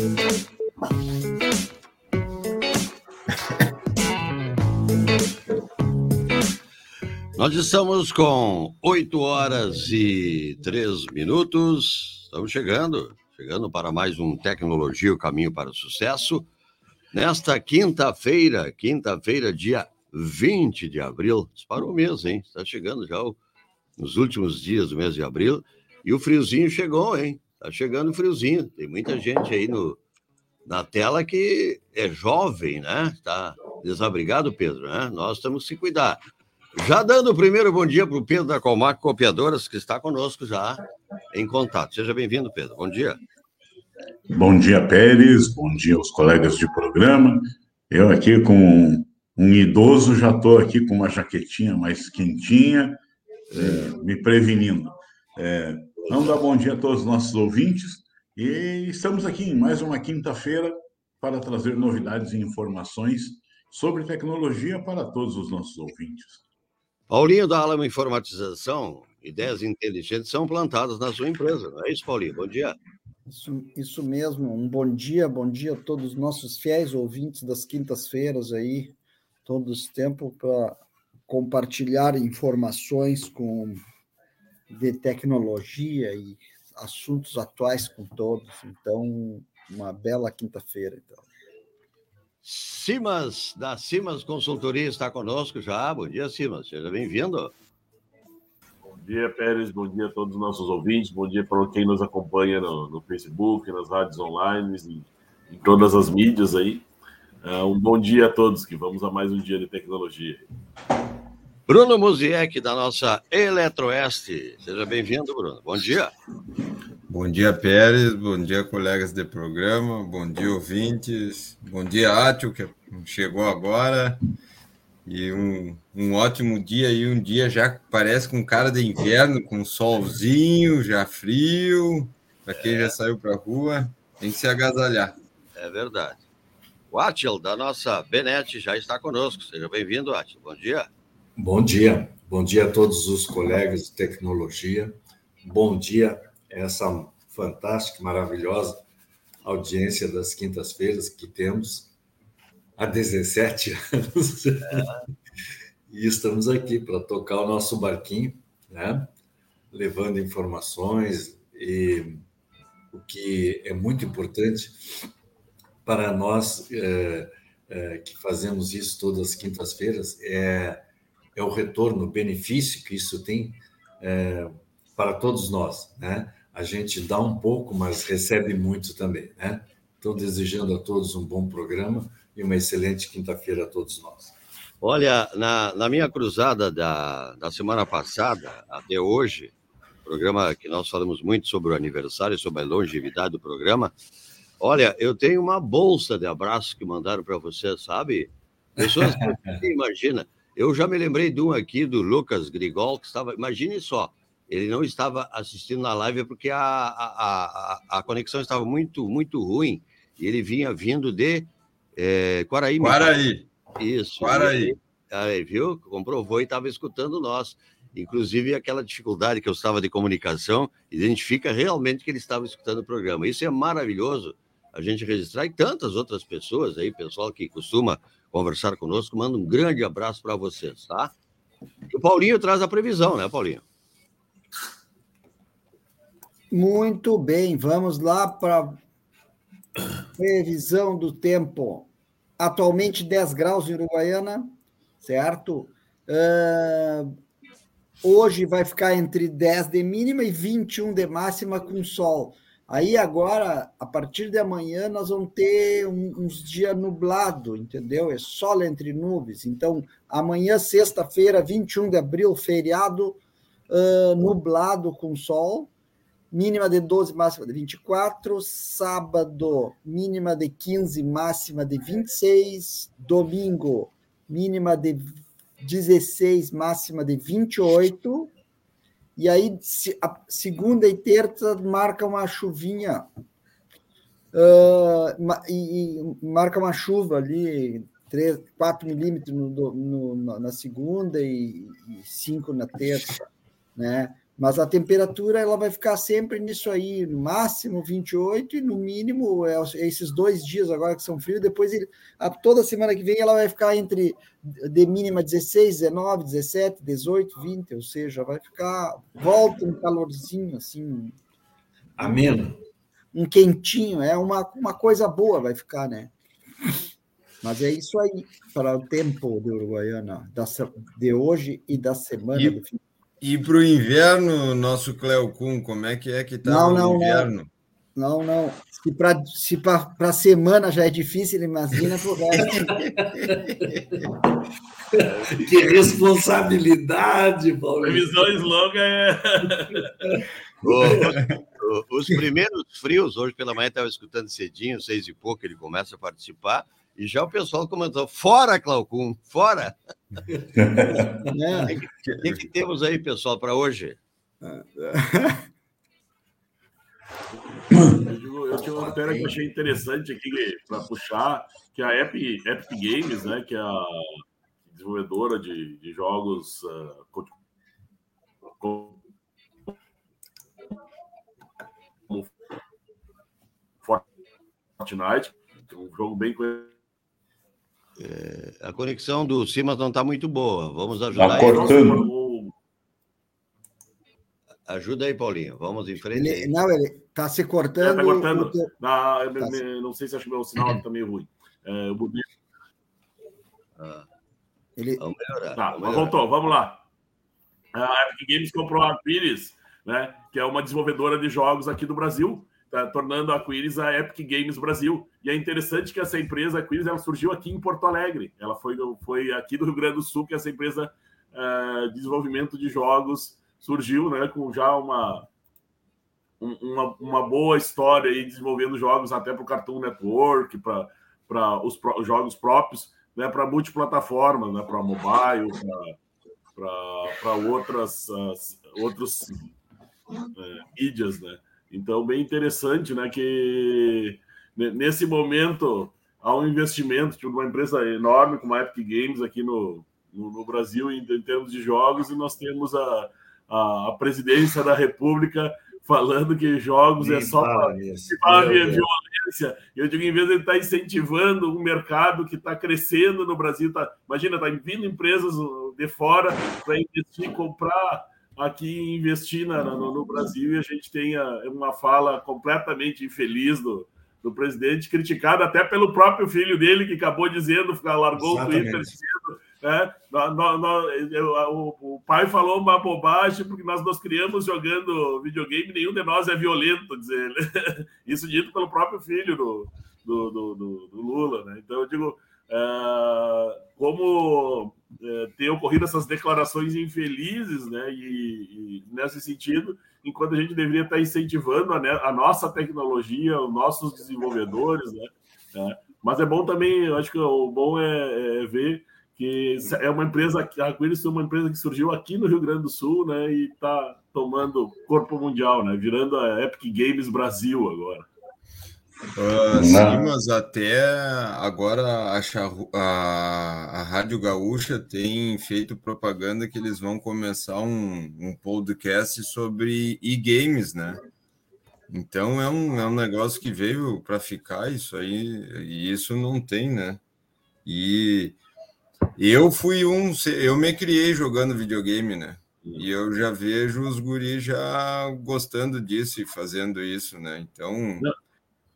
Nós estamos com 8 horas e 3 minutos. Estamos chegando, chegando para mais um Tecnologia, o caminho para o sucesso. Nesta quinta-feira, quinta-feira, dia 20 de abril. Disparou o mês, hein? Está chegando já o, nos últimos dias do mês de abril. E o friozinho chegou, hein? Está chegando friozinho. Tem muita gente aí no, na tela que é jovem, né? Está desabrigado, Pedro, né? Nós temos que se cuidar. Já dando o primeiro bom dia para o Pedro da Colmac Copiadoras, que está conosco já em contato. Seja bem-vindo, Pedro. Bom dia. Bom dia, Pérez. Bom dia aos colegas de programa. Eu aqui com um idoso, já estou aqui com uma jaquetinha mais quentinha, é, me prevenindo. É, vamos dar bom dia a todos os nossos ouvintes e estamos aqui em mais uma quinta-feira para trazer novidades e informações sobre tecnologia para todos os nossos ouvintes. Paulinho da Alamo Informatização, ideias inteligentes são plantadas na sua empresa, não é isso, Paulinho? Bom dia. Isso, isso mesmo, um bom dia, bom dia a todos os nossos fiéis ouvintes das quintas-feiras aí, todos os tempo para compartilhar informações com de tecnologia e assuntos atuais com todos. Então, uma bela quinta-feira, então. Simas, da Simas Consultoria, está conosco já. Bom dia, Simas. Seja bem-vindo. Bom dia, Pérez. Bom dia a todos os nossos ouvintes. Bom dia para quem nos acompanha no, no Facebook, nas rádios online, em, em todas as mídias aí. Uh, um bom dia a todos, que vamos a mais um dia de tecnologia. Bruno Musiek, da nossa Eletroeste. Seja bem-vindo, Bruno. Bom dia. Bom dia, Pérez. Bom dia, colegas de programa. Bom dia, ouvintes. Bom dia, Átio, que chegou agora. E um, um ótimo dia e um dia já parece com cara de inverno, com solzinho, já frio. Para quem é. já saiu para a rua, tem que se agasalhar. É verdade. O Atil, da nossa Benete, já está conosco. Seja bem-vindo, Atil. Bom dia. Bom dia. Bom dia a todos os colegas de tecnologia. Bom dia essa fantástica, maravilhosa audiência das quintas-feiras que temos há 17 anos. É. e estamos aqui para tocar o nosso barquinho, né? levando informações e o que é muito importante para nós é, é, que fazemos isso todas as quintas-feiras é, é o retorno, o benefício que isso tem é, para todos nós, né? a gente dá um pouco, mas recebe muito também, né? Então, desejando a todos um bom programa e uma excelente quinta-feira a todos nós. Olha, na, na minha cruzada da, da semana passada até hoje, programa que nós falamos muito sobre o aniversário, sobre a longevidade do programa. Olha, eu tenho uma bolsa de abraço que mandaram para você, sabe? Pessoas que imagina. Eu já me lembrei de um aqui do Lucas Grigol que estava. Imagine só, ele não estava assistindo na live porque a, a, a, a conexão estava muito, muito ruim e ele vinha vindo de é, Quaraí. Quaraí. Isso. Quaraí. Aí, viu? Comprovou e estava escutando nós. Inclusive, aquela dificuldade que eu estava de comunicação identifica realmente que ele estava escutando o programa. Isso é maravilhoso a gente registrar e tantas outras pessoas aí, pessoal que costuma conversar conosco, manda um grande abraço para vocês, tá? O Paulinho traz a previsão, né, Paulinho? Muito bem, vamos lá para previsão do tempo. Atualmente 10 graus em Uruguaiana, certo? Uh, hoje vai ficar entre 10 de mínima e 21 de máxima com sol. Aí agora, a partir de amanhã, nós vamos ter uns dias nublado, entendeu? É sol entre nuvens. Então, amanhã, sexta-feira, 21 de abril, feriado, uh, nublado com sol mínima de 12, máxima de 24. Sábado, mínima de 15, máxima de 26. Domingo, mínima de 16, máxima de 28. E aí, a segunda e terça marca uma chuvinha. Uh, e, e, marca uma chuva ali, 3, 4 milímetros no, no, na segunda e, e 5 na terça, né? Mas a temperatura ela vai ficar sempre nisso aí, no máximo 28 e no mínimo é, esses dois dias agora que são frios. Depois, ele, a, toda semana que vem, ela vai ficar entre de mínima 16, 19, 17, 18, 20, ou seja, vai ficar, volta um calorzinho assim. Ameno. Um quentinho, é uma, uma coisa boa vai ficar, né? Mas é isso aí para o tempo de Uruguaiana, de hoje e da semana e, do fim e para o inverno, nosso Cleo Kuhn, como é que é que está o inverno? Não, não. Se para se a semana já é difícil, imagina para o resto. que responsabilidade, Paulo. Previsão slogan é. os primeiros frios, hoje pela manhã estava escutando cedinho, seis e pouco, ele começa a participar. E já o pessoal comentou: fora, Claucum, fora! O que, que, que, temos aí, pessoal, para hoje? Eu, tinha uma matéria que eu achei interessante aqui para puxar, que é a Epic, Epic Games, né, que é a desenvolvedora de, de jogos uh, como Fortnite, um jogo bem conhecido é, a conexão do Simas não está muito boa. Vamos ajudar. Está cortando. Ajuda aí, Paulinho. Vamos em frente. Ele, não, ele está se cortando. Está cortando. tá não sei se acho que meu sinal está meio ruim. É, o ah. ele... Vamos melhorar. Tá, vamos voltou. Vamos lá. A Epic Games comprou a Pires, né, que é uma desenvolvedora de jogos aqui do Brasil tá tornando a Quiris a Epic Games Brasil. E é interessante que essa empresa, a Quiris, ela surgiu aqui em Porto Alegre. Ela foi, foi aqui do Rio Grande do Sul que essa empresa uh, de desenvolvimento de jogos surgiu, né, com já uma, uma, uma boa história aí desenvolvendo jogos até para o Cartoon Network, para os jogos próprios, né, para multiplataforma, né, para mobile, para outras uh, outros uh, mídias, né. Então, bem interessante, né? Que nesse momento há um investimento de uma empresa enorme como a Epic Games aqui no, no, no Brasil em, em, termos de jogos, e nós temos a, a, a presidência da República falando que jogos é só para violência. Eu digo, em vez de ele estar tá incentivando um mercado que está crescendo no Brasil, tá, imagina, está vindo empresas de fora para investir, comprar aqui investir na, no, no, Brasil e a gente tenha uma fala completamente infeliz do, do presidente, criticado até pelo próprio filho dele, que acabou dizendo, largou Exatamente. o Twitter dizendo. Né? o, o, pai falou uma bobagem porque nós nos criamos jogando videogame, nenhum de nós é violento, dizer Isso dito pelo próprio filho do, do, do, do, Lula. Né? Então, eu digo, uh, como é, ter ocorrido essas declarações infelizes, né? E, e, nesse sentido, enquanto a gente deveria estar incentivando a, a nossa tecnologia, os nossos desenvolvedores, né? É, mas é bom também, eu acho que o bom é, é ver que é uma empresa, a Aquiles é uma empresa que surgiu aqui no Rio Grande do Sul, né? E está tomando corpo mundial, né? Virando a Epic Games Brasil agora. Uh, sim, mas até agora a, a, a, Rádio Gaúcha tem feito propaganda que eles vão começar um, um podcast sobre e-games, né? Então é um, é um negócio que veio para ficar isso aí, e isso não tem, né? E eu fui um, eu me criei jogando videogame, né? E eu já vejo os guris já gostando disso e fazendo isso, né? Então. Não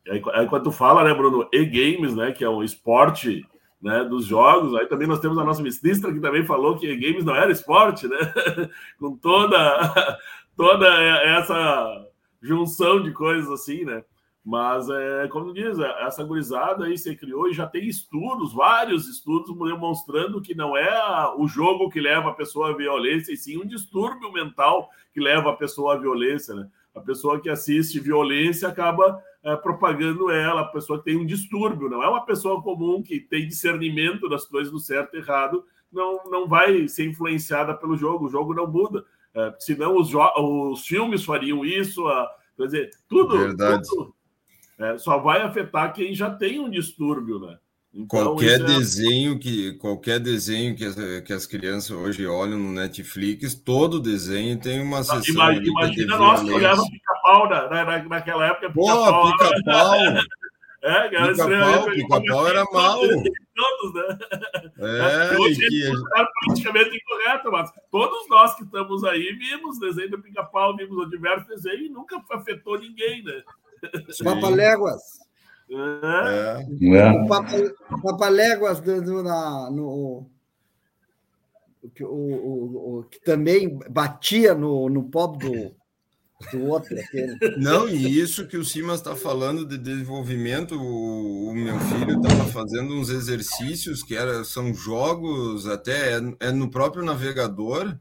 Aí, quando tu fala, né, Bruno, e-games, né, que é um esporte né, dos jogos, aí também nós temos a nossa ministra que também falou que e-games não era esporte, né? Com toda, toda essa junção de coisas assim, né? Mas, é, como diz, essa gurizada aí se criou e já tem estudos, vários estudos demonstrando que não é o jogo que leva a pessoa à violência, e sim um distúrbio mental que leva a pessoa à violência, né? A pessoa que assiste violência acaba é, propagando ela, a pessoa que tem um distúrbio, não é uma pessoa comum que tem discernimento das coisas do certo e errado, não, não vai ser influenciada pelo jogo, o jogo não muda. É, senão os, os filmes fariam isso, a, quer dizer, tudo, tudo é, só vai afetar quem já tem um distúrbio, né? Então, qualquer é... desenho que qualquer desenho que as, que as crianças hoje olham no Netflix, todo desenho tem uma sessão. Imagina, imagina nós que pica-pau na, na, naquela época. Pô, pica-pau! é, pica-pau pica era mal. Todos, né? É, Hoje que... é politicamente incorreto, mas todos nós que estamos aí vimos desenho do pica-pau, vimos diversos desenhos e nunca afetou ninguém, né? Papaléguas. É. é. O Papa, Papaléguas no, na, no, o, o, o, que também batia no, no pobre do, do outro. Aquele. Não, e isso que o Simas está falando de desenvolvimento, o, o meu filho estava fazendo uns exercícios que era, são jogos, até é, é no próprio navegador,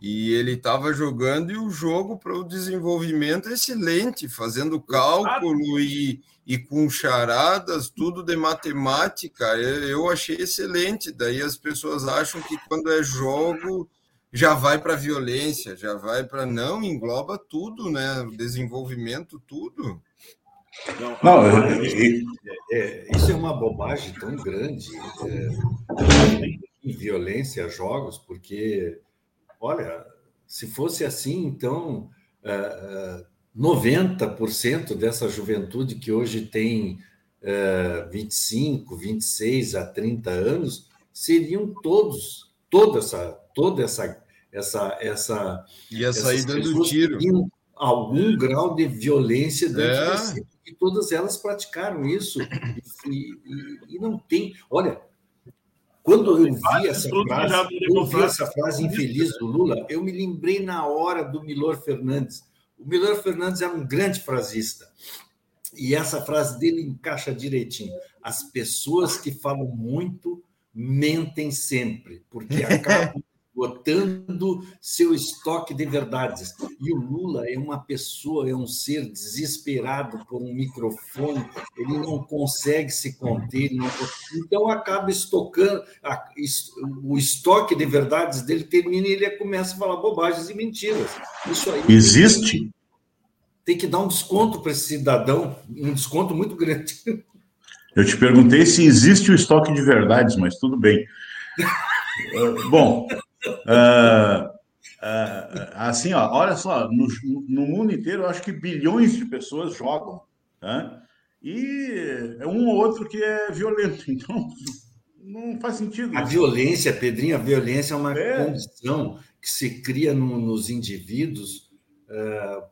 e ele estava jogando e o jogo para o desenvolvimento é excelente, fazendo cálculo e, e com charadas, tudo de matemática. Eu achei excelente. Daí as pessoas acham que quando é jogo já vai para violência, já vai para não engloba tudo, né? Desenvolvimento tudo. Não, não é, é, é, isso é uma bobagem tão grande. É, em violência, jogos, porque Olha, se fosse assim, então uh, 90% dessa juventude que hoje tem uh, 25, 26 a 30 anos seriam todos, toda essa, toda essa, essa, essa ia sair dando tiro, algum grau de violência dentro é. e todas elas praticaram isso e, e, e não tem, olha, quando eu vi essa frase, eu vi essa frase infeliz do Lula, eu me lembrei na hora do Milor Fernandes. O Milor Fernandes era um grande frasista. E essa frase dele encaixa direitinho. As pessoas que falam muito mentem sempre, porque acabam botando seu estoque de verdades. E o Lula é uma pessoa, é um ser desesperado por um microfone, ele não consegue se conter, não... então acaba estocando, o estoque de verdades dele termina e ele começa a falar bobagens e mentiras. Isso aí existe. Tem que dar um desconto para esse cidadão, um desconto muito grande. Eu te perguntei se existe o estoque de verdades, mas tudo bem. Bom, Uh, uh, assim, ó, olha só, no, no, mundo inteiro, eu acho que bilhões de pessoas jogam, tá? e é um ou outro que é violento, então não faz sentido. A isso. violência, Pedrinho, a violência é uma é. condição que se cria no, nos indivíduos uh,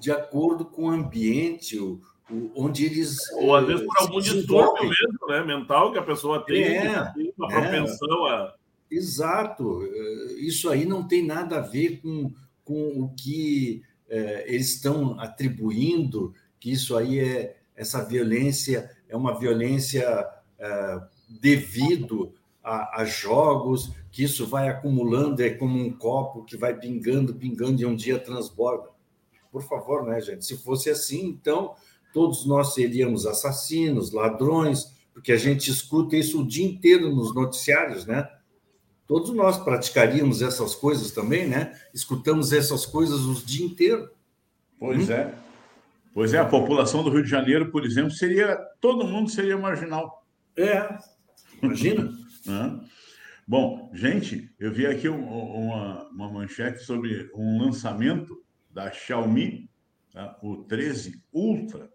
de acordo com o ambiente, o, o, onde eles. Ou às vezes por algum distúrbio mesmo, né? Mental que a pessoa tem, é, tem uma é. propensão a Exato. Eh, isso aí não tem nada a ver com, com o que é, eles estão atribuindo, que isso aí é essa violência é uma violência é, devido a, a, jogos, que isso vai acumulando, é como um copo que vai pingando, pingando e um dia transborda. Por favor, né, gente? Se fosse assim, então todos nós seríamos assassinos, ladrões, porque a gente escuta isso o dia inteiro nos noticiários, né? Todos nós praticaríamos essas coisas também, né? Escutamos essas coisas o dia inteiro. Pois hum? é. Pois é, a população do Rio de Janeiro, por exemplo, seria. Todo mundo seria marginal. É, imagina. Bom, gente, eu vi aqui uma, uma manchete sobre um lançamento da Xiaomi, tá? o 13 Ultra,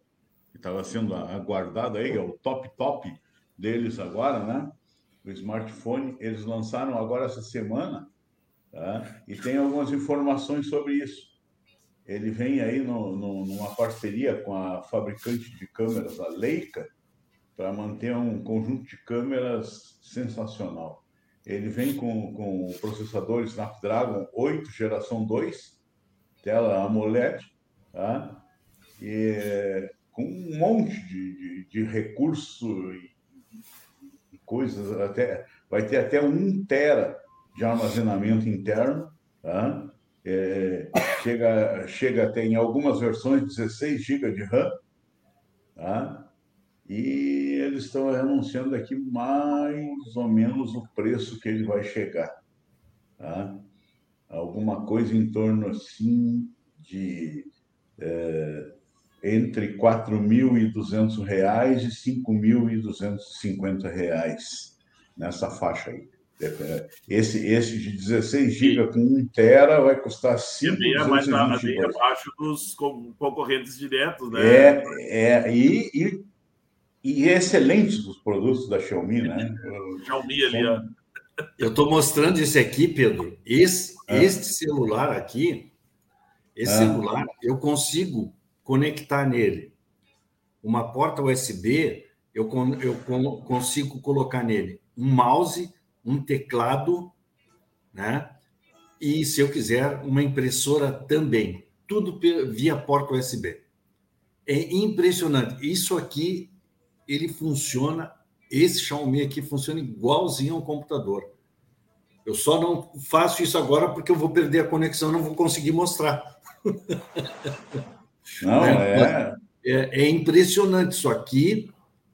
que estava sendo aguardado aí, é o top top deles agora, né? O smartphone, eles lançaram agora essa semana, tá? e tem algumas informações sobre isso. Ele vem aí no, no, numa parceria com a fabricante de câmeras, a Leica, para manter um conjunto de câmeras sensacional. Ele vem com, com o processador Snapdragon 8 geração 2, tela AMOLED, tá? e com um monte de, de, de recurso e coisas, até, vai ter até um tera de armazenamento interno, tá? É, chega, chega até em algumas versões 16 GB de RAM, tá? e eles estão anunciando aqui mais ou menos o preço que ele vai chegar. Tá? Alguma coisa em torno assim de é, entre R$ 4.200 e R$ 5.250 nessa faixa aí. Esse, esse de 16 GB com 1 tera vai custar 5 é mais bem abaixo dos concorrentes diretos, né? É, é e, e, e excelentes os produtos da Xiaomi, né? Xiaomi ali, ó. Eu estou mostrando isso aqui, Pedro. Esse, ah. Este celular aqui, esse ah. celular, eu consigo conectar nele uma porta USB, eu, eu consigo colocar nele um mouse um teclado, né? E se eu quiser, uma impressora também. Tudo via porta USB. É impressionante. Isso aqui, ele funciona, esse Xiaomi aqui funciona igualzinho ao computador. Eu só não faço isso agora porque eu vou perder a conexão, não vou conseguir mostrar. Não, é, é... é, é impressionante isso aqui.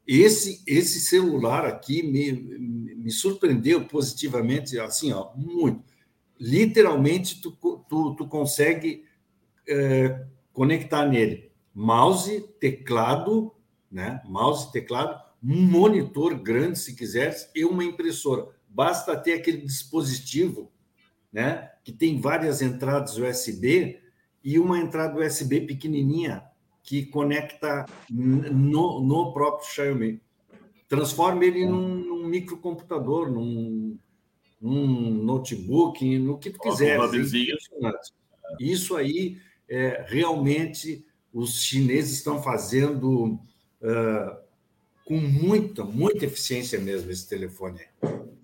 Esse, esse celular aqui me, me surpreendeu positivamente, assim, ó, muito. Literalmente, tu, tu, tu consegue é, conectar nele mouse, teclado, né? Mouse, teclado, um monitor grande, se quiseres, e uma impressora. Basta ter aquele dispositivo, né? Que tem várias entradas USB e uma entrada USB pequenininha que conecta no, no próprio Xiaomi. Transforma ele num, num microcomputador, num, num, notebook, no que tu quiser. Isso aí, é, realmente, os chineses estão fazendo uh, com muita, muita eficiência mesmo esse telefone.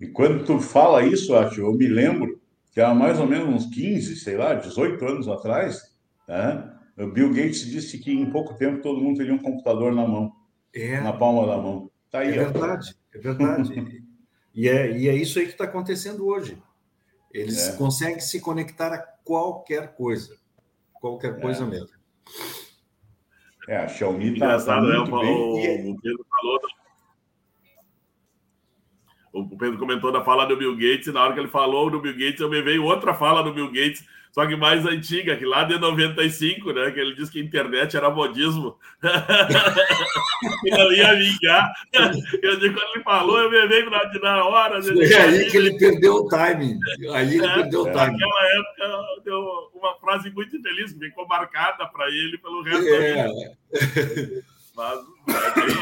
E quando tu fala isso, Ati, eu me lembro que há mais ou menos uns 15, sei lá, 18 anos atrás, né? O Bill Gates disse que em pouco tempo todo mundo teria um computador na mão, é. na palma da mão. Tá aí, é verdade, ó. é verdade. e, é, e é isso aí que está acontecendo hoje. Eles é. conseguem se conectar a qualquer coisa, qualquer coisa é. mesmo. É, a Xiaomi está tá, tá muito né? bem. O, o Pedro falou o Pedro comentou da fala do Bill Gates, e na hora que ele falou do Bill Gates, eu me veio outra fala do Bill Gates, só que mais antiga, que lá de 95, né? Que ele disse que a internet era modismo. e não ia vingar. Eu digo, quando ele falou, eu me veio na, na hora. Foi aí que ele perdeu o timing. Aí ele é, perdeu o timing. Naquela época, deu uma frase muito infeliz, ficou marcada para ele pelo resto é. da vida. Mas,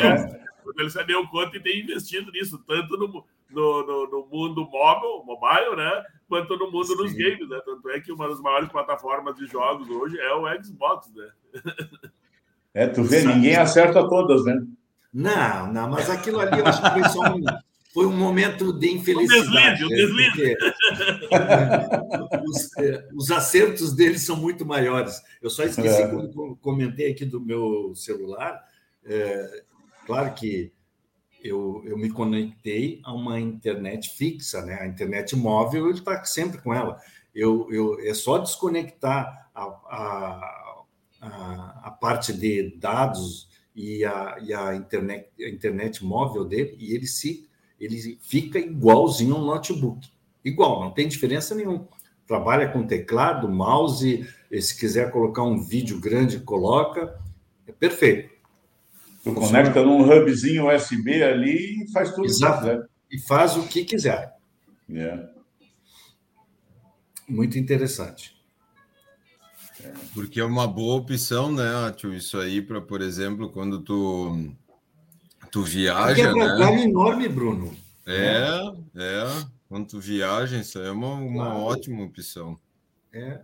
é, ele se deu conta e tem investido nisso, tanto no no, no, no, mundo mobile, mobile, né? Quanto no mundo Sim. dos games, né? Tanto é que uma das maiores plataformas de jogos hoje é o Xbox, né? É, tu vê, ninguém acerta todas, né? Não, não, mas aquilo ali eu acho que foi só um, foi um momento de infelicidade. Um deslize, um Os, é, os, acertos deles são muito maiores. Eu só esqueci é. quando comentei aqui do meu celular. É, claro que eu, eu me conectei a uma internet fixa, né? A internet móvel, ele está sempre com ela. Eu, eu, é só desconectar a, a, a, a parte de dados e a, e a, internet, a internet móvel dele e ele se ele fica igualzinho um notebook. Igual, não tem diferença nenhuma. Trabalha com teclado, mouse, se quiser colocar um vídeo grande, coloca. É perfeito. Tu conecta num hubzinho USB ali e faz tudo Exato. que quiser. E faz o que quiser. É. Muito interessante. Porque é uma boa opção, né, Tio? Isso aí para, por exemplo, quando tu tu viaja, Porque é né? enorme, Bruno. É, é. Quando tu viaja, isso aí é uma, uma claro. ótima opção. É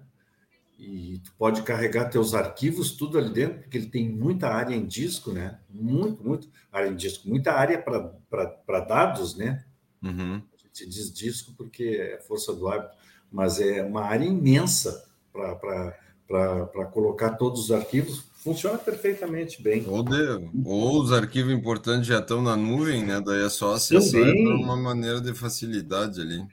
e tu pode carregar teus arquivos tudo ali dentro, porque ele tem muita área em disco, né? Muito, muito área em disco, muita área para dados, né? Uhum. A gente diz disco porque é força do hábito, mas é uma área imensa para colocar todos os arquivos. Funciona perfeitamente bem. Ou, de, ou os arquivos importantes já estão na nuvem, né? Daí é só acessar de uma maneira de facilidade ali.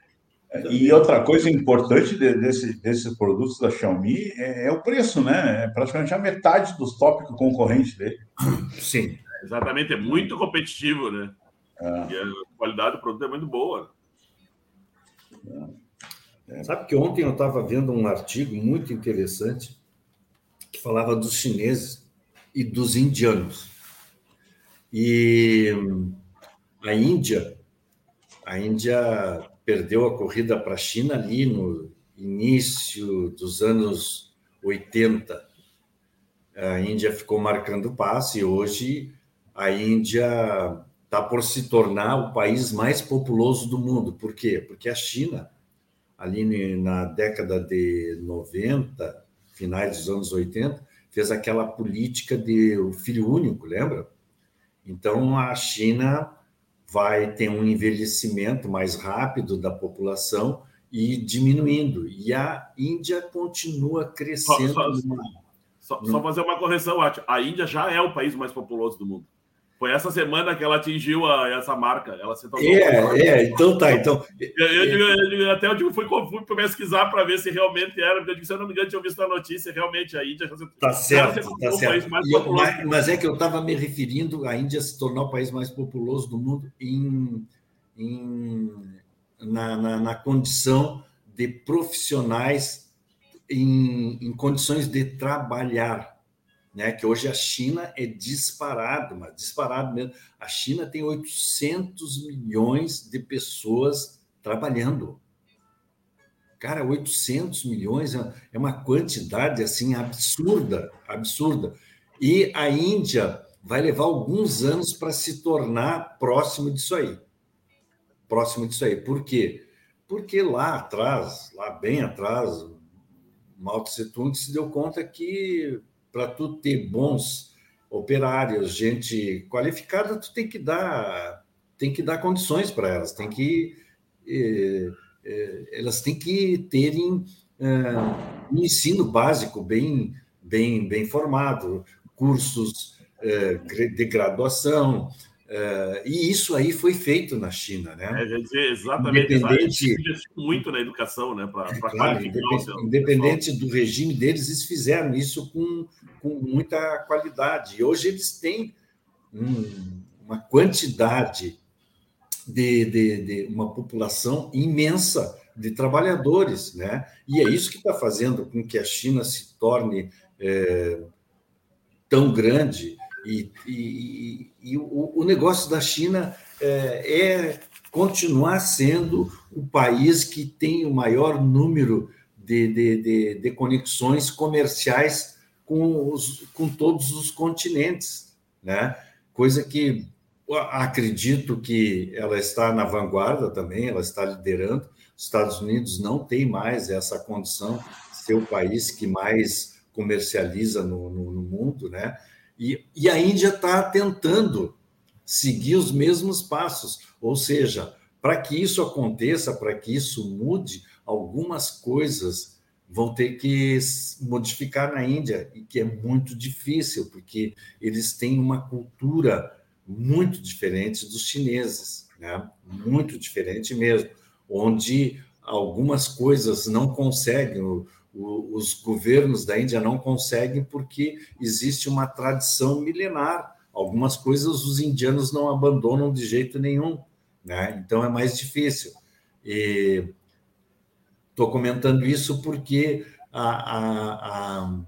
E outra coisa importante desse, desses produtos da Xiaomi é, é, o preço, né? É praticamente a metade dos tópicos concorrentes dele. Sim. Exatamente, é muito competitivo, né? É. E a qualidade do produto é muito boa. É. Sabe que ontem eu estava vendo um artigo muito interessante que falava dos chineses. e dos indianos. E a Índia, a Índia perdeu a corrida para a China ali no início dos anos 80. A Índia ficou marcando passo e hoje a Índia está por se tornar o país mais populoso do mundo. Por quê? Porque a China, ali na década de 90, finais dos anos 80, fez aquela política de filho único, lembra? Então a China vai ter um envelhecimento mais rápido da população e diminuindo. E a Índia continua crescendo. Só, só, só, só fazer uma correção, A Índia já é o país mais populoso do mundo. Foi essa semana que ela atingiu a, essa marca. Ela se tornou. É, é, então tá. Então, eu, eu, digo, eu digo, até eu digo, fui, fui pesquisar para ver se realmente era, porque eu digo, se eu não me engano, tinha visto a notícia, realmente a Índia. Tá certo, tá certo. Eu, mas, mas, é que eu estava me referindo à Índia se tornar o país mais populoso do mundo em, em na, na, na condição de profissionais em, em condições de trabalhar né? Que hoje a China é disparado, mas disparado mesmo. A China tem 800 milhões de pessoas trabalhando. Cara, 800 milhões é, é uma quantidade assim absurda, absurda. E a Índia vai levar alguns anos para se tornar próximo disso aí. Próximo disso aí. Por quê? Porque lá atrás, lá bem atrás, Mao Tse Tung se deu conta que para tu ter bons operários, gente qualificada, tu tem que dar tem que dar condições para elas, tem que eh, eh, elas têm que terem eh, um ensino básico bem bem bem formado, cursos eh, de graduação, Uh, e isso aí foi feito na China, né? É, dizer, exatamente. Independente, muito na educação, né? Pra, pra claro, independente, independente do regime deles, eles fizeram isso com, com muita qualidade. E hoje eles têm um, uma quantidade de, de, de, uma população imensa de trabalhadores, né? E é isso que está fazendo com que a China se torne é, tão grande e, e, e o, o, negócio da China é, é, continuar sendo o país que tem o maior número de, de, de, de conexões comerciais com, os, com todos os continentes, né? Coisa que acredito que ela está na vanguarda também, ela está liderando. Os Estados Unidos não tem mais essa condição de ser o país que mais comercializa no, no, no mundo, né? E, e a Índia está tentando seguir os mesmos passos, ou seja, para que isso aconteça, para que isso mude, algumas coisas vão ter que modificar na Índia, e que é muito difícil, porque eles têm uma cultura muito diferente dos chineses, né? muito diferente mesmo, onde algumas coisas não conseguem, os governos da Índia não conseguem porque existe uma tradição milenar. Algumas coisas os indianos não abandonam de jeito nenhum, né? Então é mais difícil. Estou comentando isso porque a, a, a,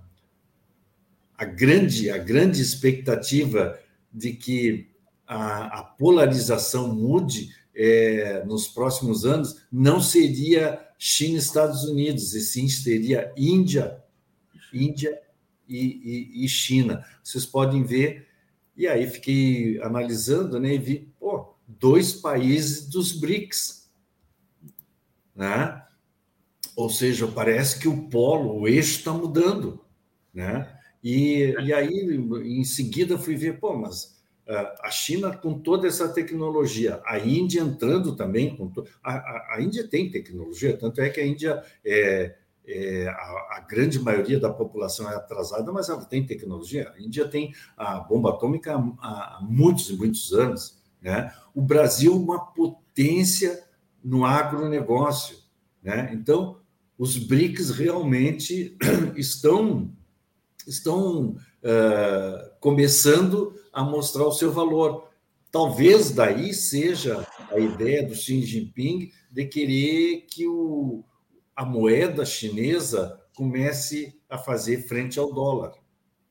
a, grande, a grande expectativa de que a, a polarização mude é, nos próximos anos não seria China e Estados Unidos, e sim seria Índia, Índia e, e, e, China. Vocês podem ver, e aí fiquei analisando, né, e vi, pô, dois países dos BRICS, né? Ou seja, parece que o polo, o eixo está mudando, né? E, e aí, em seguida, fui ver, pô, mas a China com toda essa tecnologia, a Índia entrando também com to... a, a, a, Índia tem tecnologia, tanto é que a Índia é, é a, a, grande maioria da população é atrasada, mas ela tem tecnologia. A Índia tem a bomba atômica há, há muitos e muitos anos, né? O Brasil uma potência no agronegócio, né? Então os BRICS realmente estão estão uh, começando a mostrar o seu valor. Talvez daí seja a ideia do Xi Jinping de querer que o, a moeda chinesa comece a fazer frente ao dólar.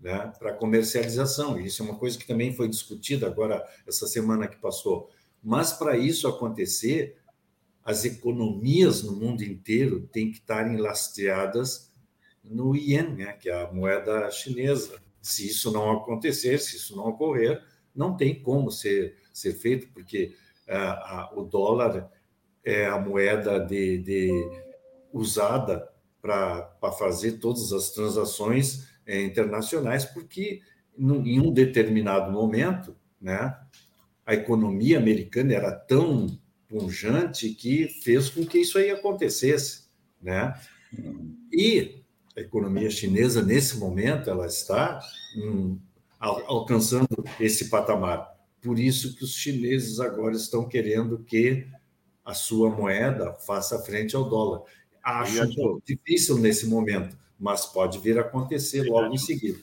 né, para comercialização. Isso é uma coisa que também foi discutida agora, essa semana que passou. Mas para isso acontecer, as economias no mundo inteiro têm que estarem lastreadas no ien, né, que é a moeda chinesa. Se isso não acontecer, se isso não ocorrer, não tem como ser, ser feito, porque ah, o dólar é a moeda de, de usada para fazer todas as transações é, internacionais, porque em um determinado momento, né, a economia americana era tão punjante que fez com que isso aí acontecesse, né? E a economia chinesa nesse momento ela está hum, alcançando esse patamar. Por isso que os chineses agora estão querendo que a sua moeda faça frente ao dólar. Acho um difícil nesse momento, mas pode vir a acontecer logo em seguida.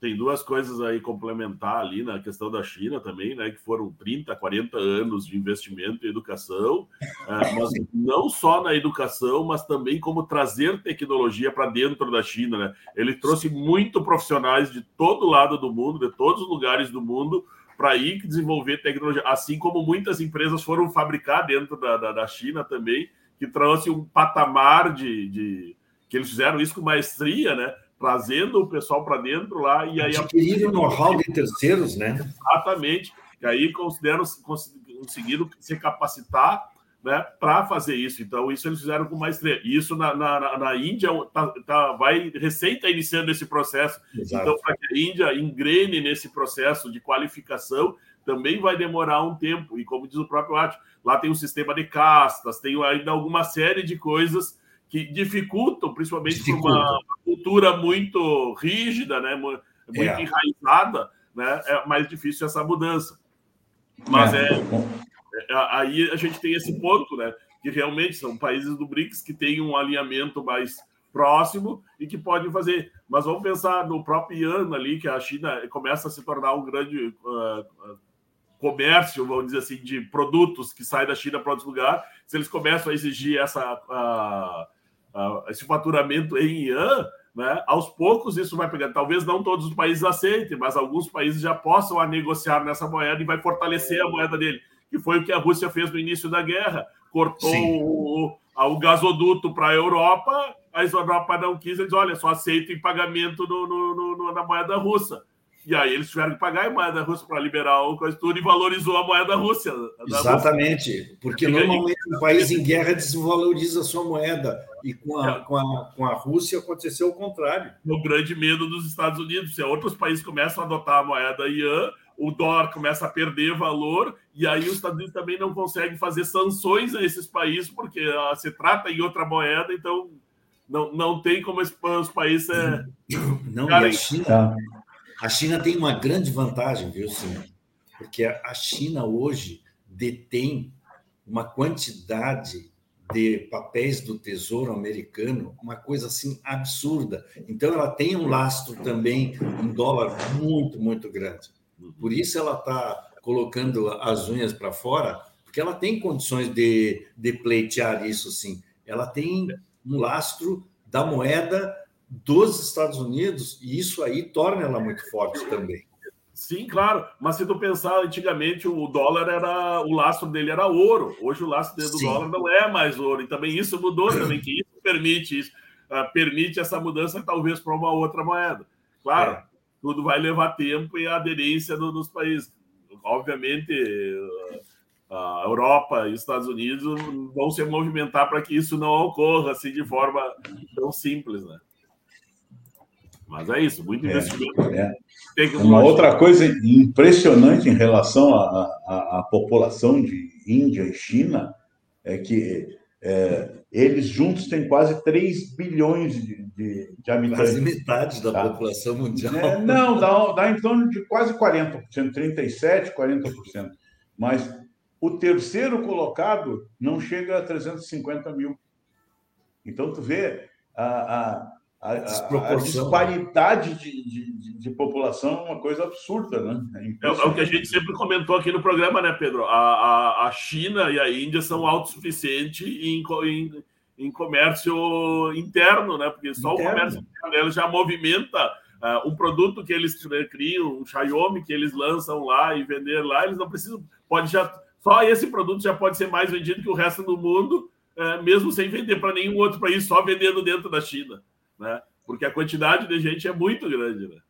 Tem duas coisas aí complementar ali na questão da China também, né? Que foram 30, 40 anos de investimento em educação, é, mas não só na educação, mas também como trazer tecnologia para dentro da China, né? Ele trouxe muito profissionais de todo lado do mundo, de todos os lugares do mundo, para ir desenvolver tecnologia, assim como muitas empresas foram fabricar dentro da, da, da China também, que trouxe um patamar de, de, que eles fizeram isso com maestria, né? Trazendo o pessoal para dentro lá e aí adquiriram o know-how de terceiros, né? Exatamente. E aí consideram conseguiram se capacitar né, para fazer isso. Então, isso eles fizeram com maestria. Isso na, na, na Índia tá, tá, vai recém está iniciando esse processo. Exato. Então, para que a Índia engrene nesse processo de qualificação, também vai demorar um tempo. E como diz o próprio Átio, lá tem um sistema de castas, tem ainda alguma série de coisas que dificultam, principalmente para uma cultura muito rígida, né, muito é. enraizada, né, é mais difícil essa mudança. Mas é, é aí a gente tem esse ponto, né? Que realmente são países do BRICS que têm um alinhamento mais próximo e que podem fazer. Mas vamos pensar no próprio ano ali, que a China começa a se tornar um grande uh, comércio, vamos dizer assim, de produtos que saem da China para outros lugares. Se eles começam a exigir essa, uh, esse faturamento em yuan, né? Aos poucos isso vai pegar. Talvez não todos os países aceitem, mas alguns países já possam a negociar nessa moeda e vai fortalecer a moeda dele que foi o que a Rússia fez no início da guerra. Cortou o, o, gasoduto para a Europa, a Europa não quis, eles olha, só aceito em pagamento no, no, no, na moeda russa. E aí eles tiveram que pagar em moeda russa para liberar o coisa tudo e valorizou a moeda russa. Exatamente, Rússia. porque normalmente um país em guerra desvaloriza a sua moeda. E com a, é. com, a, com a Rússia aconteceu o contrário. O grande medo dos Estados Unidos, se outros países começam a adotar a moeda ian, o dólar começa a perder valor e aí os Estados Unidos também não conseguem fazer sanções a esses países porque uh, se trata em outra moeda, então não, não tem como os países. É... Não, e a China, a China tem uma grande vantagem, viu, senhor? Porque a China hoje detém uma quantidade de papéis do Tesouro americano, uma coisa assim absurda. Então, ela tem um lastro também em dólar muito, muito grande. Por isso ela está colocando as unhas para fora, porque ela tem condições de, de pleitear isso sim. Ela tem um lastro da moeda dos Estados Unidos, e isso aí torna ela muito forte também. Sim, claro. Mas se tu pensar, antigamente o dólar era. O lastro dele era ouro. Hoje o lastro do Sim. dólar não é mais ouro. E também isso mudou também, que isso permite isso. Uh, permite essa mudança, talvez, para uma outra moeda. Claro, é tudo vai levar tempo e a aderência do, dos países. Obviamente, a Europa e os Estados Unidos vão se movimentar para que isso não ocorra assim de forma tão simples, né? Mas é isso, muito investimento. É, é. Uma outra coisa impressionante em relação à população de Índia e China é que é, eles juntos têm quase 3 bilhões de, de, de habitantes. Quase metade da tá? população mundial. É, não, dá, dá em torno de quase 40%, 37%, 40%. Mas o terceiro colocado não chega a 350 mil. Então, tu vê a, a, a, a disparidade de, de, de, população é uma coisa absurda, né? É, é, o que a gente sempre comentou aqui no programa, né, Pedro? A, a, China e a Índia são autossuficientes em, em, em comércio interno, né? Porque só interno. o comércio interno já movimenta uh, um produto que eles criam, um Xiaomi que eles lançam lá e vender lá, eles não precisam, pode já só esse produto já pode ser mais vendido que o resto do mundo, uh, mesmo sem vender para nenhum outro país, só vendendo dentro da China, né? Porque a quantidade de gente é muito grande, né?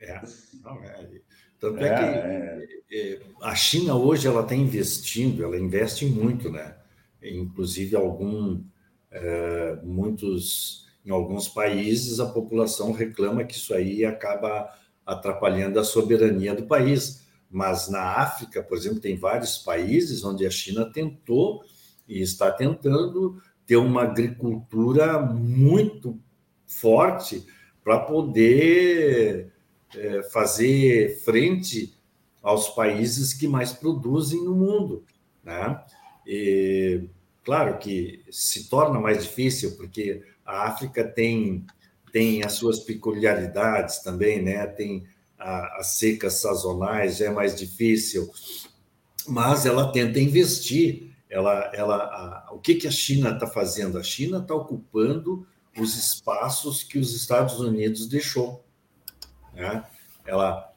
É, não, é. Tanto é, é que é. a China hoje ela está investindo, ela investe muito, né? Inclusive algum, é, muitos, em alguns países a população reclama que isso aí acaba atrapalhando a soberania do país. Mas na África, por exemplo, tem vários países onde a China tentou e está tentando ter uma agricultura muito forte para poder é, fazer frente aos países que mais produzem no mundo. Né? E, claro que se torna mais difícil, porque a África tem, tem as suas peculiaridades também, né? tem as secas sazonais, é mais difícil, mas ela tenta investir. Ela, ela, a, o que, que a China está fazendo? A China está ocupando os espaços que os Estados Unidos deixou. Né? Ela,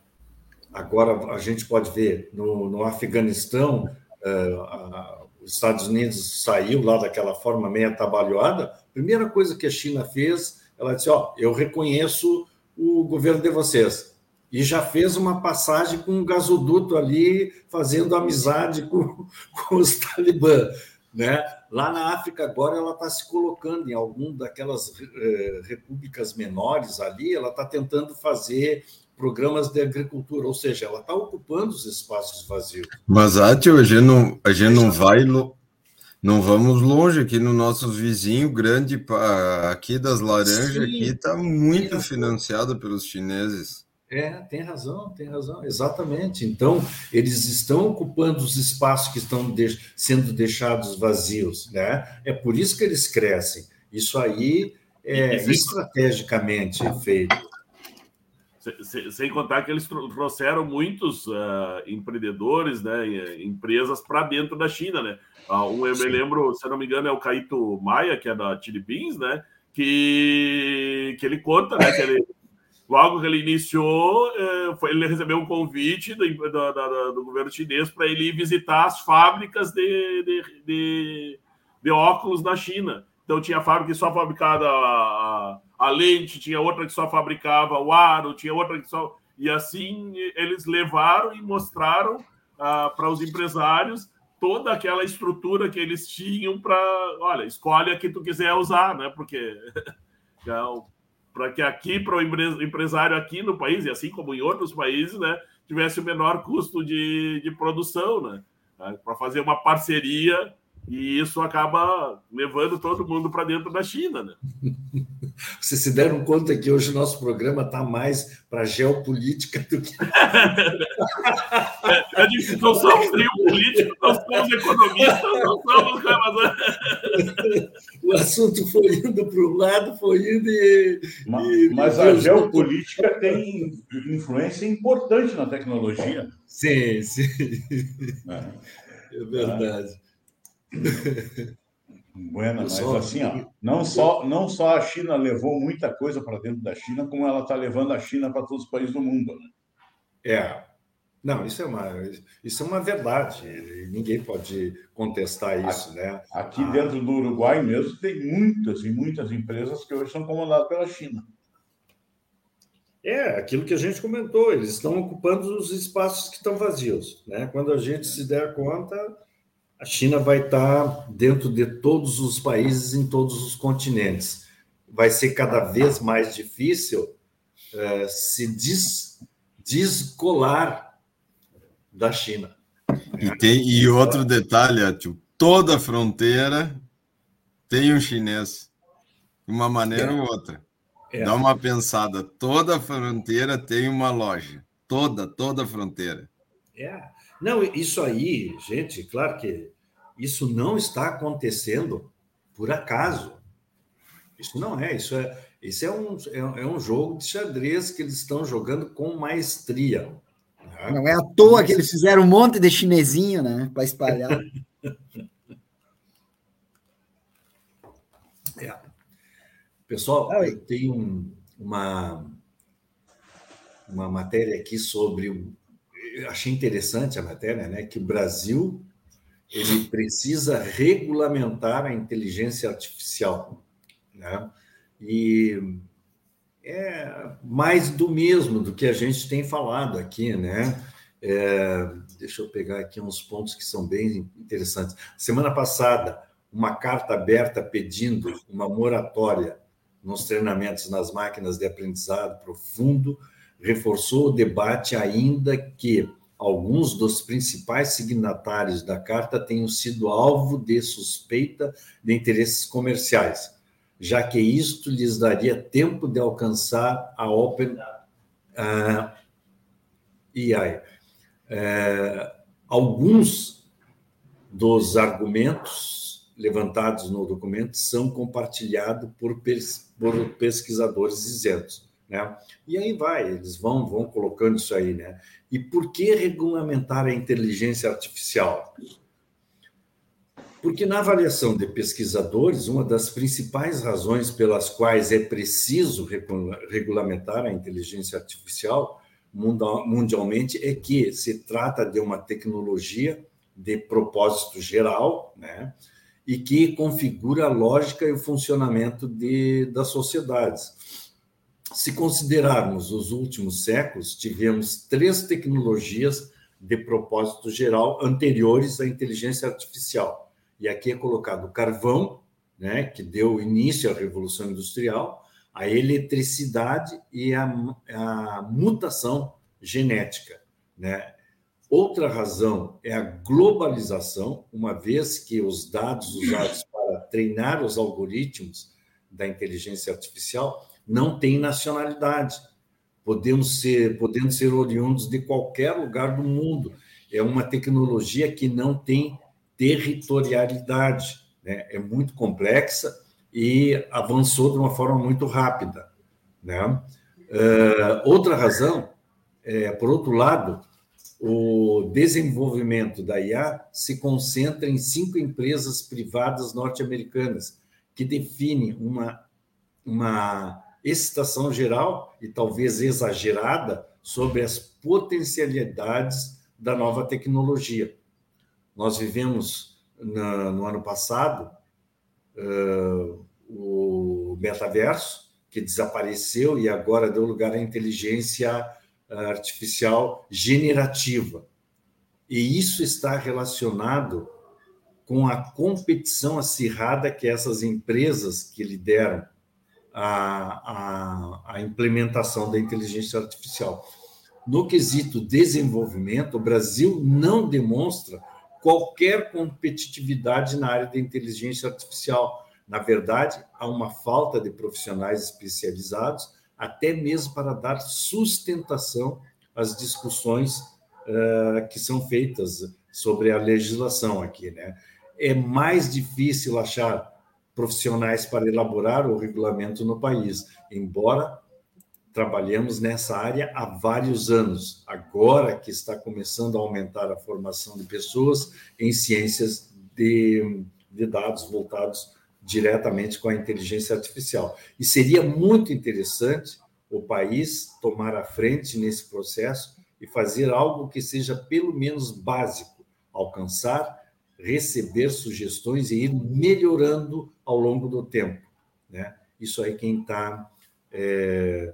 agora a gente pode ver no, no Afeganistão, uh, a, os Estados Unidos saiu lá daquela forma meio atabalhoada. Primeira coisa que a China fez, ela disse: ó, eu reconheço o governo de vocês. E já fez uma passagem com um gasoduto ali, fazendo amizade com, com os talibã. Né? Lá na África, agora, ela está se colocando em algum daquelas eh, repúblicas menores ali, ela está tentando fazer programas de agricultura, ou seja, ela está ocupando os espaços vazios. Mas, Átio, a gente não, a gente não vai, não vamos longe, aqui no nosso vizinho grande, aqui das laranjas, Sim, aqui está muito financiado pelos chineses. É, tem razão, tem razão, exatamente. Então, eles estão ocupando os espaços que estão de, sendo deixados vazios, né? É por isso que eles crescem. Isso aí é estrategicamente feito. Sem, sem contar que eles trouxeram muitos uh, empreendedores, né, empresas para dentro da China, né? Uh, um eu Sim. me lembro, se eu não me engano, é o Caíto Maia, que é da Chili Beans, né? Que, que ele conta, né? Que ele Logo que ele iniciou, é, ele recebeu um convite do, do, governo chinês para ele visitar as fábricas de, de, de, de, óculos na China. Então, tinha fábrica que só fabricava a, a lente, tinha outra que só fabricava o aro, tinha outra que só. E assim eles levaram e mostraram uh, para os empresários toda aquela estrutura que eles tinham para. Olha, escolhe a que tu quiser usar, né? Porque. para que aqui, para o empresário aqui no país, e assim como em outros países, né, tivesse o menor custo de, de produção, né, para fazer uma parceria e isso acaba levando todo mundo para dentro da China, né? Vocês se deram conta que hoje o nosso programa está mais para geopolítica do que. é, é, não somos geopolíticos, não somos economistas, não somos. o assunto foi indo para um lado, foi indo e. Mas, e, mas a geopolítica tem influência importante na tecnologia. Sim, sim. É, é verdade. Buena, mas assim, ó, não, só, não só a China levou muita coisa para dentro da China, como ela está levando a China para todos os países do mundo. Né? É. Não, isso é uma, isso é uma verdade. Ninguém pode contestar isso, aqui, né? Aqui ah. dentro do Uruguai mesmo tem muitas e muitas empresas que hoje são comandadas pela China. É, aquilo que a gente comentou, eles estão ocupando os espaços que estão vazios. Né? Quando a gente se der conta, a China vai estar dentro de todos os países, em todos os continentes. Vai ser cada vez mais difícil é, se des, descolar da China. E, tem, e outro detalhe, Atio, toda fronteira tem um chinês, de uma maneira é. ou outra. É. Dá uma pensada, toda fronteira tem uma loja. Toda, toda fronteira. É. Não, isso aí, gente, claro que isso não está acontecendo por acaso. Isso não é, isso é, isso é um, é, é um jogo de xadrez que eles estão jogando com maestria. Né? Não é à toa que eles fizeram um monte de chinesinho, né, para espalhar. é. Pessoal, eu tenho um, uma, uma matéria aqui sobre. Achei interessante a matéria, né? Que o Brasil ele precisa regulamentar a inteligência artificial, né? E é mais do mesmo do que a gente tem falado aqui, né? É, deixa eu pegar aqui uns pontos que são bem interessantes. Semana passada, uma carta aberta pedindo uma moratória nos treinamentos nas máquinas de aprendizado profundo reforçou o debate, ainda que alguns dos principais signatários da carta tenham sido alvo de suspeita de interesses comerciais, já que isto lhes daria tempo de alcançar a Open uh, AI. É, alguns dos argumentos levantados no documento são compartilhados por, por pesquisadores isentos. Né? E aí vai, eles vão, vão colocando isso aí. Né? E por que regulamentar a inteligência artificial? Porque, na avaliação de pesquisadores, uma das principais razões pelas quais é preciso regulamentar a inteligência artificial mundialmente é que se trata de uma tecnologia de propósito geral, né? E que configura a lógica e o funcionamento de, das sociedades. Se considerarmos os últimos séculos, tivemos três tecnologias de propósito geral anteriores à inteligência artificial. E aqui é colocado o carvão, né, que deu início à Revolução Industrial, a eletricidade e a, a mutação genética. Né? Outra razão é a globalização, uma vez que os dados usados para treinar os algoritmos da inteligência artificial não têm nacionalidade, podemos ser, podendo ser oriundos de qualquer lugar do mundo. É uma tecnologia que não tem territorialidade, né? é muito complexa e avançou de uma forma muito rápida. Né? Uh, outra razão, é, por outro lado, o desenvolvimento da IA se concentra em cinco empresas privadas norte-americanas, que definem uma, uma excitação geral e talvez exagerada sobre as potencialidades da nova tecnologia. Nós vivemos na, no ano passado uh, o metaverso, que desapareceu e agora deu lugar à inteligência artificial generativa. E isso está relacionado com a competição acirrada que essas empresas que lideram a, a, a implementação da inteligência artificial. No quesito desenvolvimento, o Brasil não demonstra qualquer competitividade na área da inteligência artificial. Na verdade, há uma falta de profissionais especializados, até mesmo para dar sustentação às discussões uh, que são feitas sobre a legislação aqui. Né? É mais difícil achar profissionais para elaborar o regulamento no país, embora trabalhemos nessa área há vários anos. Agora que está começando a aumentar a formação de pessoas em ciências de, de dados voltados diretamente com a inteligência artificial. E seria muito interessante o país tomar a frente nesse processo e fazer algo que seja pelo menos básico, alcançar, receber sugestões e ir melhorando ao longo do tempo. Né? Isso aí quem está é,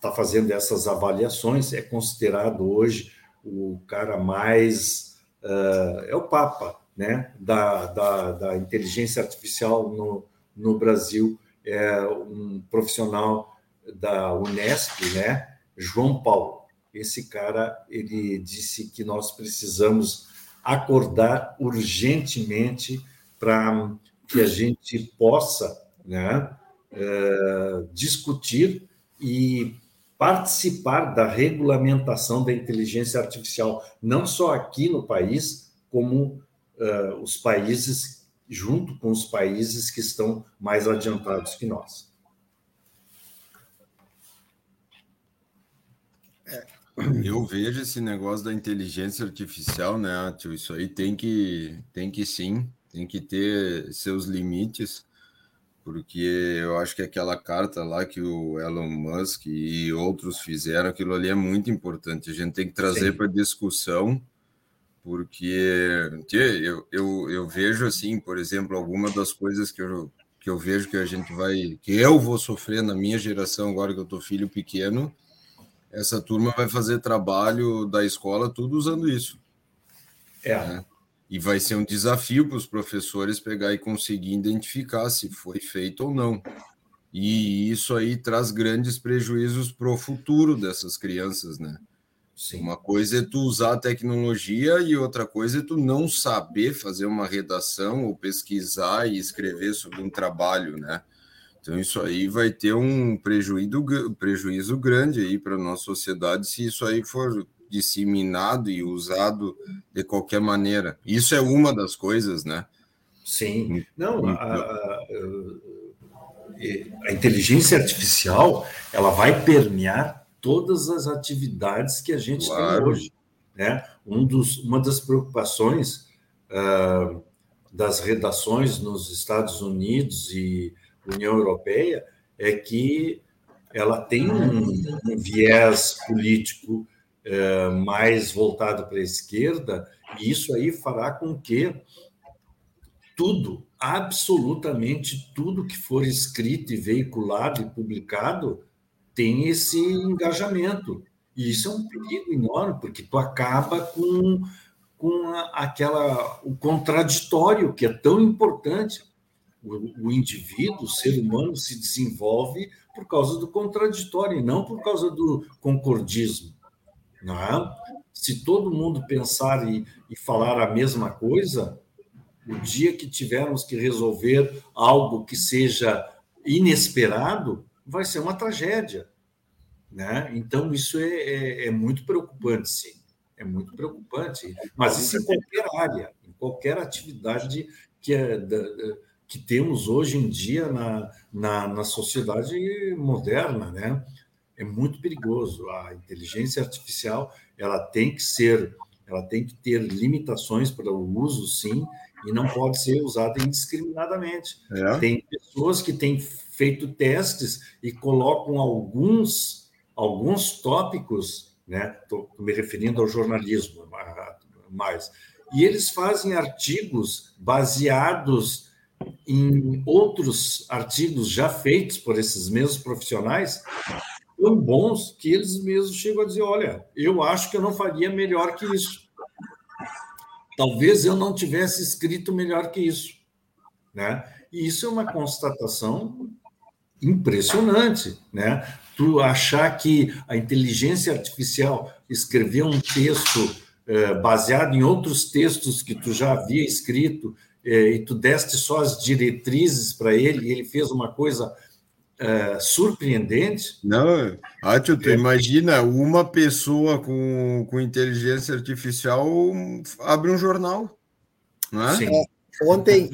está fazendo essas avaliações, é considerado hoje o cara mais. Uh, é o Papa né, da, da, da, inteligência artificial no, no Brasil, é um profissional da Unesp, né, João Paulo. Esse cara ele disse que nós precisamos acordar urgentemente para que a gente possa né, é, discutir e participar da regulamentação da inteligência artificial, não só aqui no país, como uh, os países, junto com os países que estão mais adiantados que nós. Eu vejo esse negócio da inteligência artificial, né, tio? Isso aí tem que, tem que sim, tem que ter seus limites porque eu acho que aquela carta lá que o Elon Musk e outros fizeram, aquilo ali é muito importante. A gente tem que trazer para discussão, porque eu, eu, eu vejo assim, por exemplo, alguma das coisas que eu, que eu vejo que a gente vai, que eu vou sofrer na minha geração agora que eu tô filho pequeno, essa turma vai fazer trabalho da escola tudo usando isso. É. Né? E vai ser um desafio para os professores pegar e conseguir identificar se foi feito ou não. E isso aí traz grandes prejuízos para o futuro dessas crianças, né? Sim. Uma coisa é tu usar a tecnologia e outra coisa é tu não saber fazer uma redação ou pesquisar e escrever sobre um trabalho, né? Então isso aí vai ter um prejuízo, prejuízo grande aí para a nossa sociedade se isso aí for disseminado e usado de qualquer maneira. Isso é uma das coisas, né? Sim. Não, a, a, a inteligência artificial ela vai permear todas as atividades que a gente claro. tem hoje. Né? Um dos, uma das preocupações uh, das redações nos Estados Unidos e União Europeia é que ela tem um, um viés político é, mais voltado para a esquerda, e isso aí fará com que tudo, absolutamente tudo que for escrito e veiculado e publicado tem esse engajamento. E isso é um perigo enorme, porque tu acaba com, com aquela o contraditório que é tão importante. O, o indivíduo, o ser humano, se desenvolve por causa do contraditório e não por causa do concordismo. Não é? Se todo mundo pensar e, e falar a mesma coisa, o dia que tivermos que resolver algo que seja inesperado, vai ser uma tragédia. Né? Então, isso é, é, é, muito preocupante, sim. É muito preocupante. Mas isso em qualquer área, em qualquer atividade que, é, que temos hoje em dia na, na, na sociedade moderna. Né? é muito perigoso. A inteligência artificial ela tem que ser, ela tem que ter limitações para o uso, sim, e não pode ser usada indiscriminadamente. É. Tem pessoas que têm feito testes e colocam alguns alguns tópicos, né? Estou me referindo ao jornalismo mais, e eles fazem artigos baseados em outros artigos já feitos por esses mesmos profissionais tão bons que eles mesmos chegam a dizer: olha, eu acho que eu não faria melhor que isso. Talvez eu não tivesse escrito melhor que isso. Né? E isso é uma constatação impressionante, né? Tu achar que a inteligência artificial escreveu um texto eh, baseado em outros textos que tu já havia escrito e tu deste só as diretrizes para ele e ele fez uma coisa é, surpreendente. Não, Átio, tu é. imagina uma pessoa com, com inteligência artificial abre um jornal, não é? Sim. É, ontem.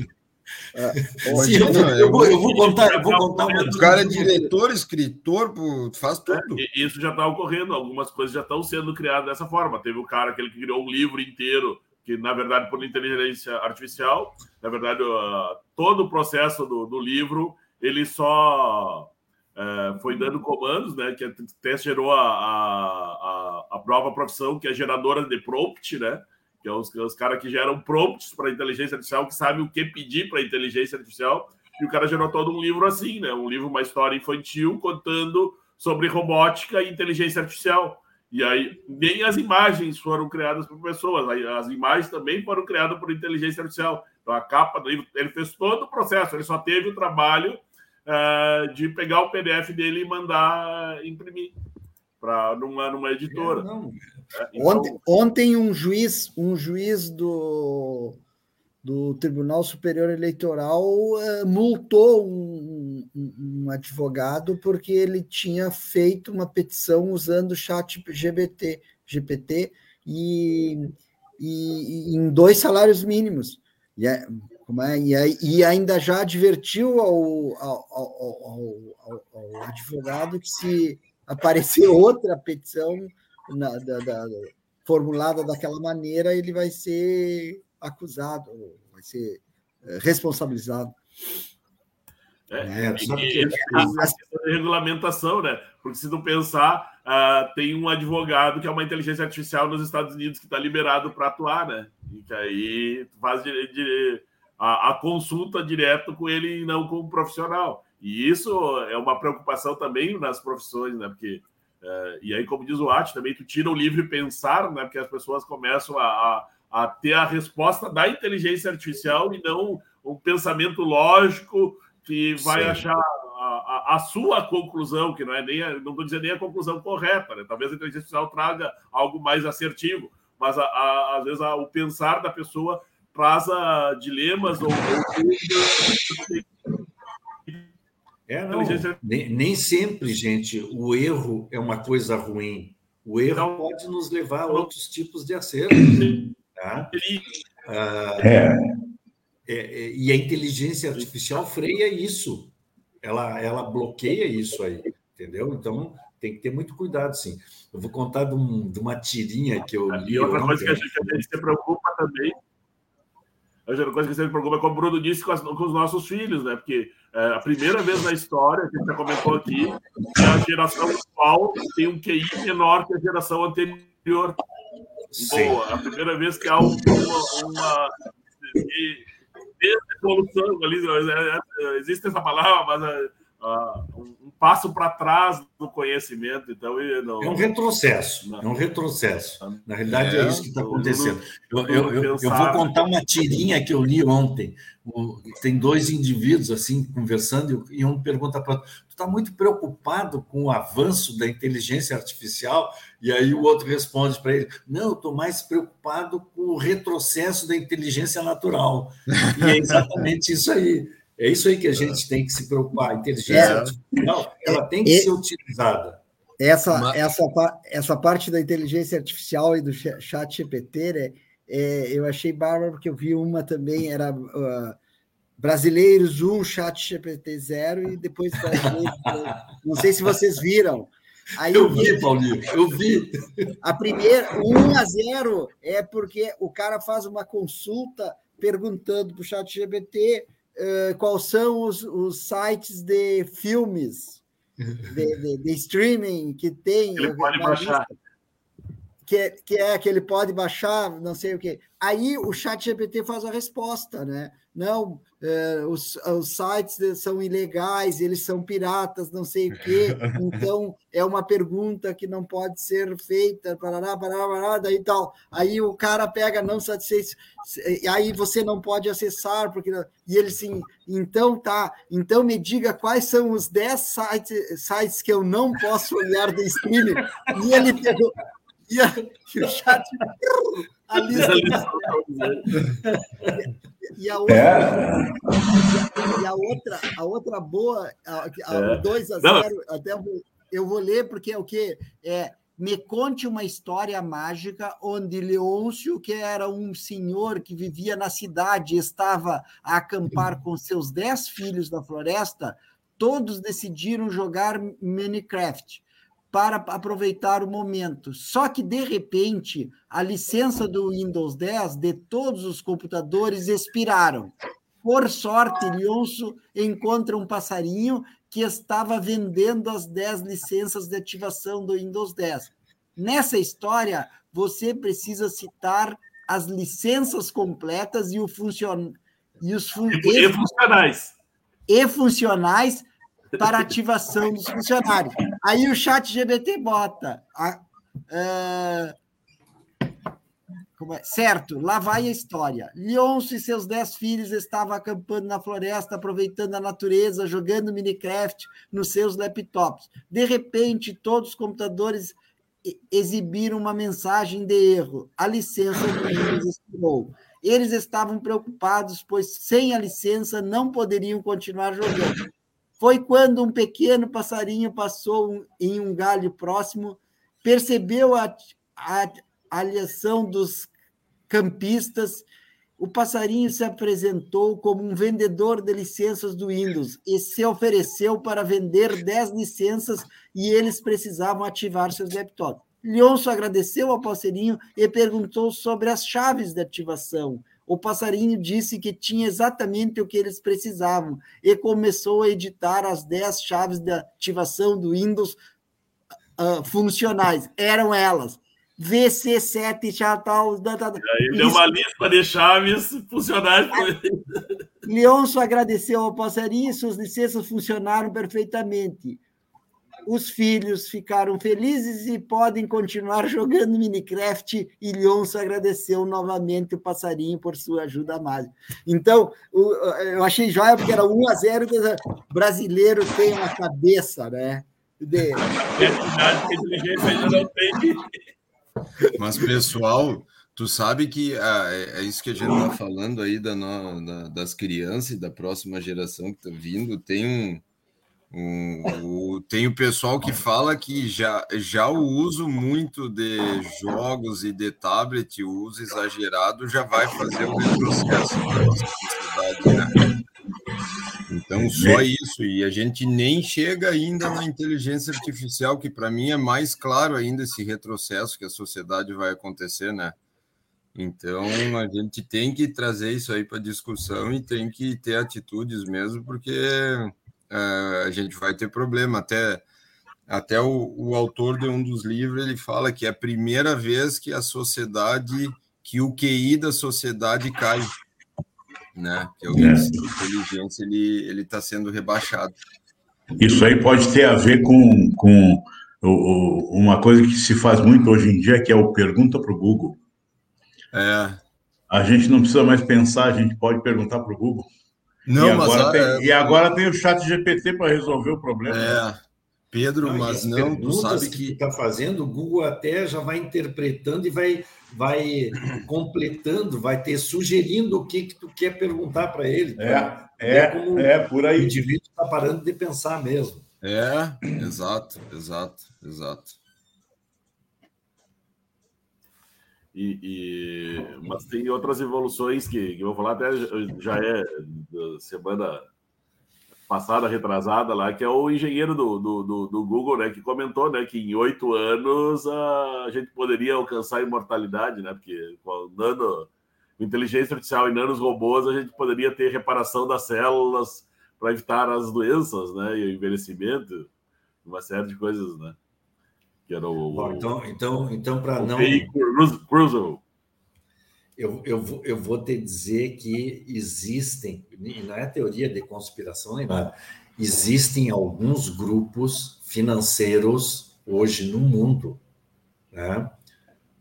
Uh, Sim, eu, eu, vou, eu, vou, contar, eu vou contar uma. O cara é diretor, escritor, faz tudo. É, isso já está ocorrendo, algumas coisas já estão sendo criadas dessa forma. Teve o cara aquele que criou um livro inteiro, que na verdade, por inteligência artificial, na verdade, uh, todo o processo do, do livro ele só é, foi dando comandos, né? Que até gerou a, a, a, prova profissão, que é geradora de prompt, né? Que é os, os caras que geram prompts para inteligência artificial, que sabem o que pedir para inteligência artificial. E o cara gerou todo um livro assim, né? Um livro, uma história infantil contando sobre robótica e inteligência artificial. E aí, nem as imagens foram criadas por pessoas, as imagens também foram criadas por inteligência artificial. Então, a capa do livro, ele fez todo o processo, ele só teve o trabalho uh, de pegar o PDF dele e mandar imprimir para numa, numa editora. É, é, então... ontem, ontem um juiz, um juiz do, do Tribunal Superior Eleitoral uh, multou um, um, advogado porque ele tinha feito uma petição usando o chat GPT, GPT e, e, e em dois salários mínimos. E, é, é, e, e, ainda já advertiu ao, ao, ao, ao, advogado que se aparecer outra petição na, da, da, formulada daquela maneira, ele vai ser acusado, vai ser é, responsabilizado. É, é, e, a, regulamentação, né? Porque se não pensar, uh, tem um advogado que é uma inteligência artificial nos Estados Unidos que está liberado para atuar, né? E que aí faz de, de, a, a, consulta direto com ele e não com o profissional. E isso é uma preocupação também nas profissões, né? Porque uh, e aí, como diz o Ati, também tu tira o livre pensar, né? Porque as pessoas começam a, a, a ter a resposta da inteligência artificial e não um pensamento lógico que vai Sim. achar a, a, a, sua conclusão, que não é nem a, não estou dizendo nem a conclusão correta, né? Talvez a inteligência artificial traga algo mais assertivo, mas às vezes o pensar da pessoa traz dilemas ou, é, não, nem, nem, sempre, gente, o erro é uma coisa ruim. O erro então, pode nos levar a outros tipos de acerto. Tá? Ah, é. É, é, e a inteligência artificial freia isso, ela, ela bloqueia isso aí, entendeu? Então tem que ter muito cuidado, sim. Eu vou contar de, um, de uma tirinha que eu li. E outra coisa que a gente, a gente se preocupa também, outra coisa que a gente se preocupa, como o Bruno disse, com, as, com os nossos filhos, né? Porque é, a primeira vez na história, que a gente já comentou aqui, a geração atual tem um QI menor que a geração anterior. Sim. a primeira vez que há uma, uma evolução ali, é, é, existe essa palavra, mas uh, um passo para trás do conhecimento. Então, não, é um retrocesso. Não. É um retrocesso. Na realidade, é, é isso que está acontecendo. Eu, eu, eu, eu, vou contar uma tirinha que eu li ontem. Tem dois indivíduos assim conversando e um pergunta para está muito preocupado com o avanço da inteligência artificial? E aí o outro responde para ele: Não, eu estou mais preocupado com o retrocesso da inteligência natural. E é exatamente isso aí. É isso aí que a gente tem que se preocupar. A inteligência é, artificial ela tem que é, ser utilizada. Essa, Mas... essa, essa parte da inteligência artificial e do chat GPT, né, é, eu achei bárbaro, porque eu vi uma também, era uh, brasileiros 1, chat GPT 0, e depois não sei se vocês viram. Aí eu, vi, vi, Paulinho, eu vi. A primeira, 1 a 0, é porque o cara faz uma consulta perguntando para o chat GPT uh, quais são os, os, sites de filmes, de, de, de streaming que tem. Ele pode baixar. Que, que é que ele pode baixar, não sei o quê. Aí o chat GPT faz a resposta, né? Não, é, os, os, sites são ilegais, eles são piratas, não sei o quê. Então, é uma pergunta que não pode ser feita, parará, parará, parará, daí tal. Aí o cara pega não satisfeito, aí você não pode acessar, porque. E ele sim, então tá, então me diga quais são os 10 sites, sites que eu não posso olhar de streaming. E ele pegou. E, a, e o chat. A lista. E a outra, é. e a outra, a outra boa, a, a, é. 2 a 0, até eu vou, eu vou ler, porque é o que? É, me conte uma história mágica onde Leôncio, que era um senhor que vivia na cidade, estava a acampar com seus dez filhos na floresta, todos decidiram jogar Minecraft para aproveitar o momento. Só que, de repente, a licença do Windows 10 de todos os computadores expiraram. Por sorte, Lionso encontra um passarinho que estava vendendo as 10 licenças de ativação do Windows 10. Nessa história, você precisa citar as licenças completas e, o funcion... e os fun... e funcionais. E funcionais para ativação dos funcionários. Aí o chat GBT bota. Uh, é? Certo, lá vai a história. Leonço e seus dez filhos estavam acampando na floresta, aproveitando a natureza, jogando Minecraft nos seus laptops. De repente, todos os computadores exibiram uma mensagem de erro. A licença expirou. Eles estavam preocupados, pois sem a licença não poderiam continuar jogando. Foi quando um pequeno passarinho passou em um galho próximo, percebeu a, a alienação dos campistas. O passarinho se apresentou como um vendedor de licenças do Windows e se ofereceu para vender 10 licenças e eles precisavam ativar seus laptops. Leonço agradeceu ao passarinho e perguntou sobre as chaves de ativação. O passarinho disse que tinha exatamente o que eles precisavam e começou a editar as 10 chaves de ativação do Windows uh, funcionais. Eram elas. VC7 já tal. Da, da, Aí deu uma lista de chaves funcionais. Leonço agradeceu ao passarinho, suas licenças funcionaram perfeitamente. Os filhos ficaram felizes e podem continuar jogando Minecraft. E Leonço agradeceu novamente o passarinho por sua ajuda mágica. Então, eu achei joia porque era 1 a 0 O brasileiro tem uma cabeça, né? De... Mas, pessoal, tu sabe que ah, é, é, isso que a gente está falando aí da, no, da, das crianças e da próxima geração que está vindo. Tem um, um, o, tem o pessoal que fala que já, já o uso muito de jogos e de tablet, o uso exagerado, já vai fazer o retrocesso na né? Então, só isso. E a gente nem chega ainda na inteligência artificial, que para mim é mais claro ainda esse retrocesso que a sociedade vai acontecer, né? Então, a gente tem que trazer isso aí para discussão e tem que ter atitudes mesmo, porque a gente vai ter problema. Até, até o, o autor de um dos livros, ele fala que é a primeira vez que a sociedade, que o QI da sociedade cai né? Que é o de inteligência ele ele está sendo rebaixado. Isso aí pode ter a ver com, com uma coisa que se faz muito hoje em dia, que é o pergunta para o Google. É. A gente não precisa mais pensar, a gente pode perguntar para o Google. Não, e agora, mas, tem, é... e agora tem o chat GPT para resolver o problema. É. Pedro, não, mas não, tu sabe que está fazendo, o Google até já vai interpretando e vai vai completando, vai ter sugerindo o que, que tu quer perguntar para ele. É, é, é, por aí. O indivíduo está parando de pensar mesmo. É, exato, exato, exato. E, e, mas tem outras evoluções que, que eu vou falar até já é semana passada, retrasada lá, que é o engenheiro do, do, do, do, Google, né, que comentou, né, que em oito anos a gente poderia alcançar a imortalidade, né, porque com nano, inteligência artificial e nanos robôs a gente poderia ter reparação das células para evitar as doenças, né, e o envelhecimento, uma série de coisas, né. Que era o, Bom, então, então, então para não Crusoe eu, eu, vou, eu vou te dizer que existem, e não é teoria de conspiração nem nada, existem alguns grupos financeiros hoje no mundo. Né?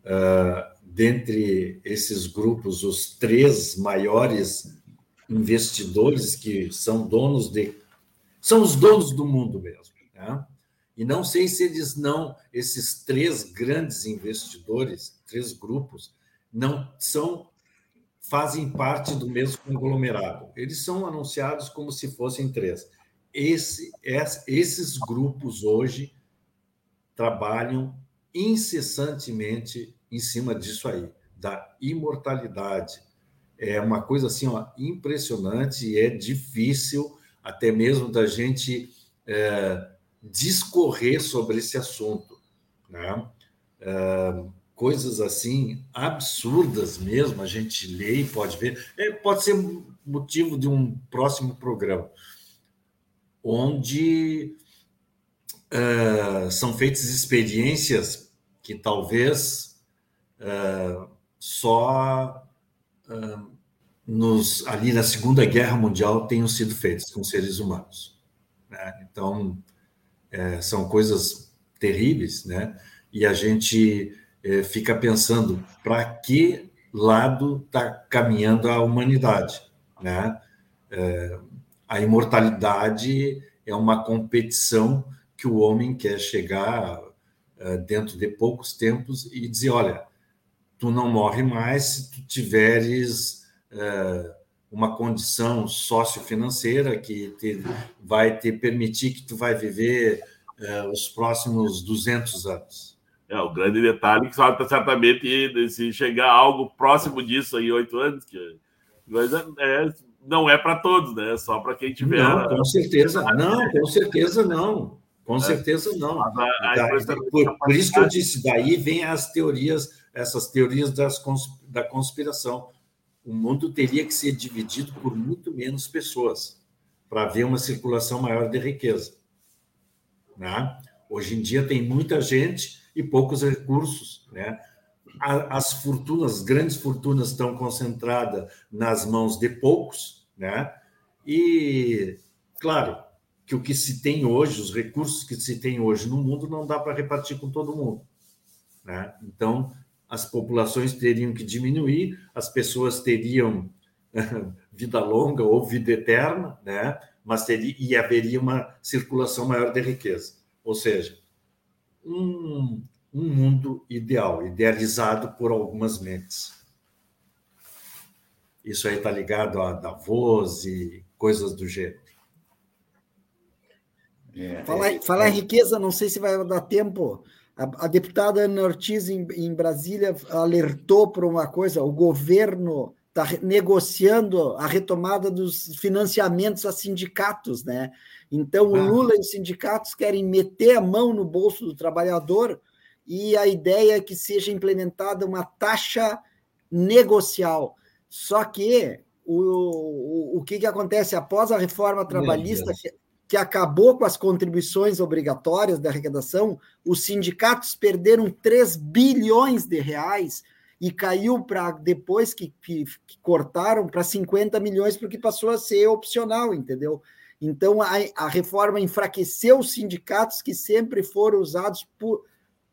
Uh, dentre esses grupos, os três maiores investidores que são donos de. são os donos do mundo mesmo. Né? E não sei se eles não, esses três grandes investidores, três grupos, não são fazem parte do mesmo conglomerado. Eles são anunciados como se fossem três. Esse, esses grupos hoje trabalham incessantemente em cima disso aí, da imortalidade. É uma coisa assim ó, impressionante e é difícil até mesmo da gente é, discorrer sobre esse assunto. Né? É, coisas assim absurdas mesmo, a gente lê e pode ver. É, pode ser motivo de um próximo programa, onde uh, são feitas experiências que talvez uh, só uh, nos, ali na Segunda Guerra Mundial tenham sido feitas com seres humanos. Né? Então, é, são coisas terríveis, né? E a gente é, fica pensando para que lado está caminhando a humanidade, né? É, a imortalidade é uma competição que o homem quer chegar é, dentro de poucos tempos e dizer, olha, tu não morre mais se tu tiveres é, uma condição sociofinanceira que te, vai te permitir que tu vai viver é, os próximos 200 anos. É, o grande detalhe que certamente se chegar algo próximo disso aí, oito anos, que é, não é para todos, né? É só para quem tiver. Não, com certeza, não, com certeza não. Com é. certeza não. A por, por, isso que eu disse, daí vem as teorias, essas teorias das, da conspiração. O mundo teria que ser dividido por muito menos pessoas para haver uma circulação maior de riqueza. Né? Hoje em dia tem muita gente e poucos recursos. Né? As fortunas, as grandes fortunas estão concentradas nas mãos de poucos, né? e, claro, que o que se tem hoje, os recursos que se tem hoje no mundo, não dá para repartir com todo mundo. Né? Então, as populações teriam que diminuir, as pessoas teriam vida longa ou vida eterna, né? mas teria, e haveria uma circulação maior de riqueza. Ou seja, um, um mundo ideal, idealizado por algumas mentes. Isso aí está ligado a Davos e coisas do gênero. É, falar, é, falar é... em riqueza, não sei se vai dar tempo. A, a deputada Ana Ortiz, em, em Brasília, alertou para uma coisa: o governo está negociando a retomada dos financiamentos a sindicatos, né? Então, o ah. Lula e os sindicatos querem meter a mão no bolso do trabalhador e a ideia é que seja implementada uma taxa negocial. Só que o, o, o que, que acontece após a reforma trabalhista, que, que acabou com as contribuições obrigatórias da arrecadação, os sindicatos perderam 3 bilhões de reais e caiu para depois que, que, que cortaram para 50 milhões, porque passou a ser opcional, entendeu? Então a, a reforma enfraqueceu os sindicatos que sempre foram usados por,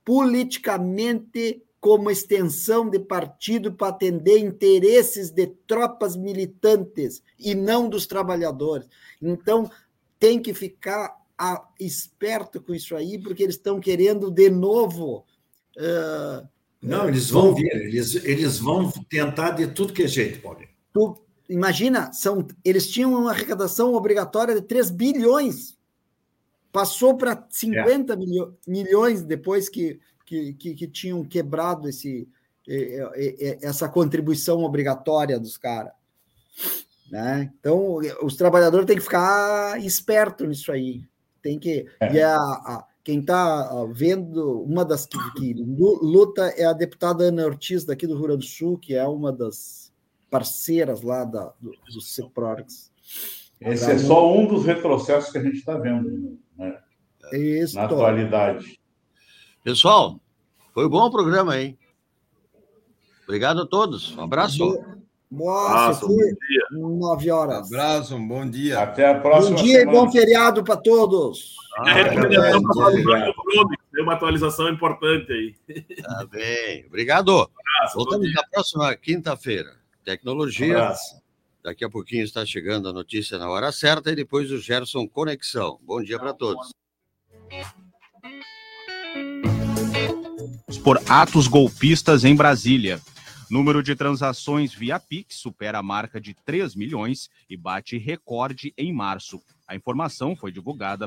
politicamente como extensão de partido para atender interesses de tropas militantes e não dos trabalhadores. Então tem que ficar a, esperto com isso aí, porque eles estão querendo de novo uh, não, eles vão vir, eles, eles vão tentar de tudo que é jeito, Paulinho. Tu, imagina, são, eles tinham uma arrecadação obrigatória de 3 bilhões, passou para 50 é. milho, milhões depois que, que, que, que, tinham quebrado esse, essa contribuição obrigatória dos caras. Né? Então, os trabalhadores têm que ficar esperto nisso aí. Tem que. É. E a, a quem está vendo, uma das que, que, luta é a deputada Ana Ortiz, daqui do Rio Grande do Sul, que é uma das parceiras lá da, do, do. Esse é só um dos retrocessos que a gente está vendo né? Isso, na atualidade. Pessoal, foi bom o programa, hein? Obrigado a todos. Um abraço. Nossa, nove horas. Um abraço, um bom dia. Até a próxima. Bom dia semana. e bom feriado para todos. Ah, é, Tem uma atualização importante aí. Tá bem. Obrigado. Abraço, Voltamos na próxima quinta-feira. Tecnologia. Um Daqui a pouquinho está chegando a notícia na hora certa e depois o Gerson Conexão. Bom dia para todos. Por atos golpistas em Brasília. Número de transações via Pix supera a marca de 3 milhões e bate recorde em março. A informação foi divulgada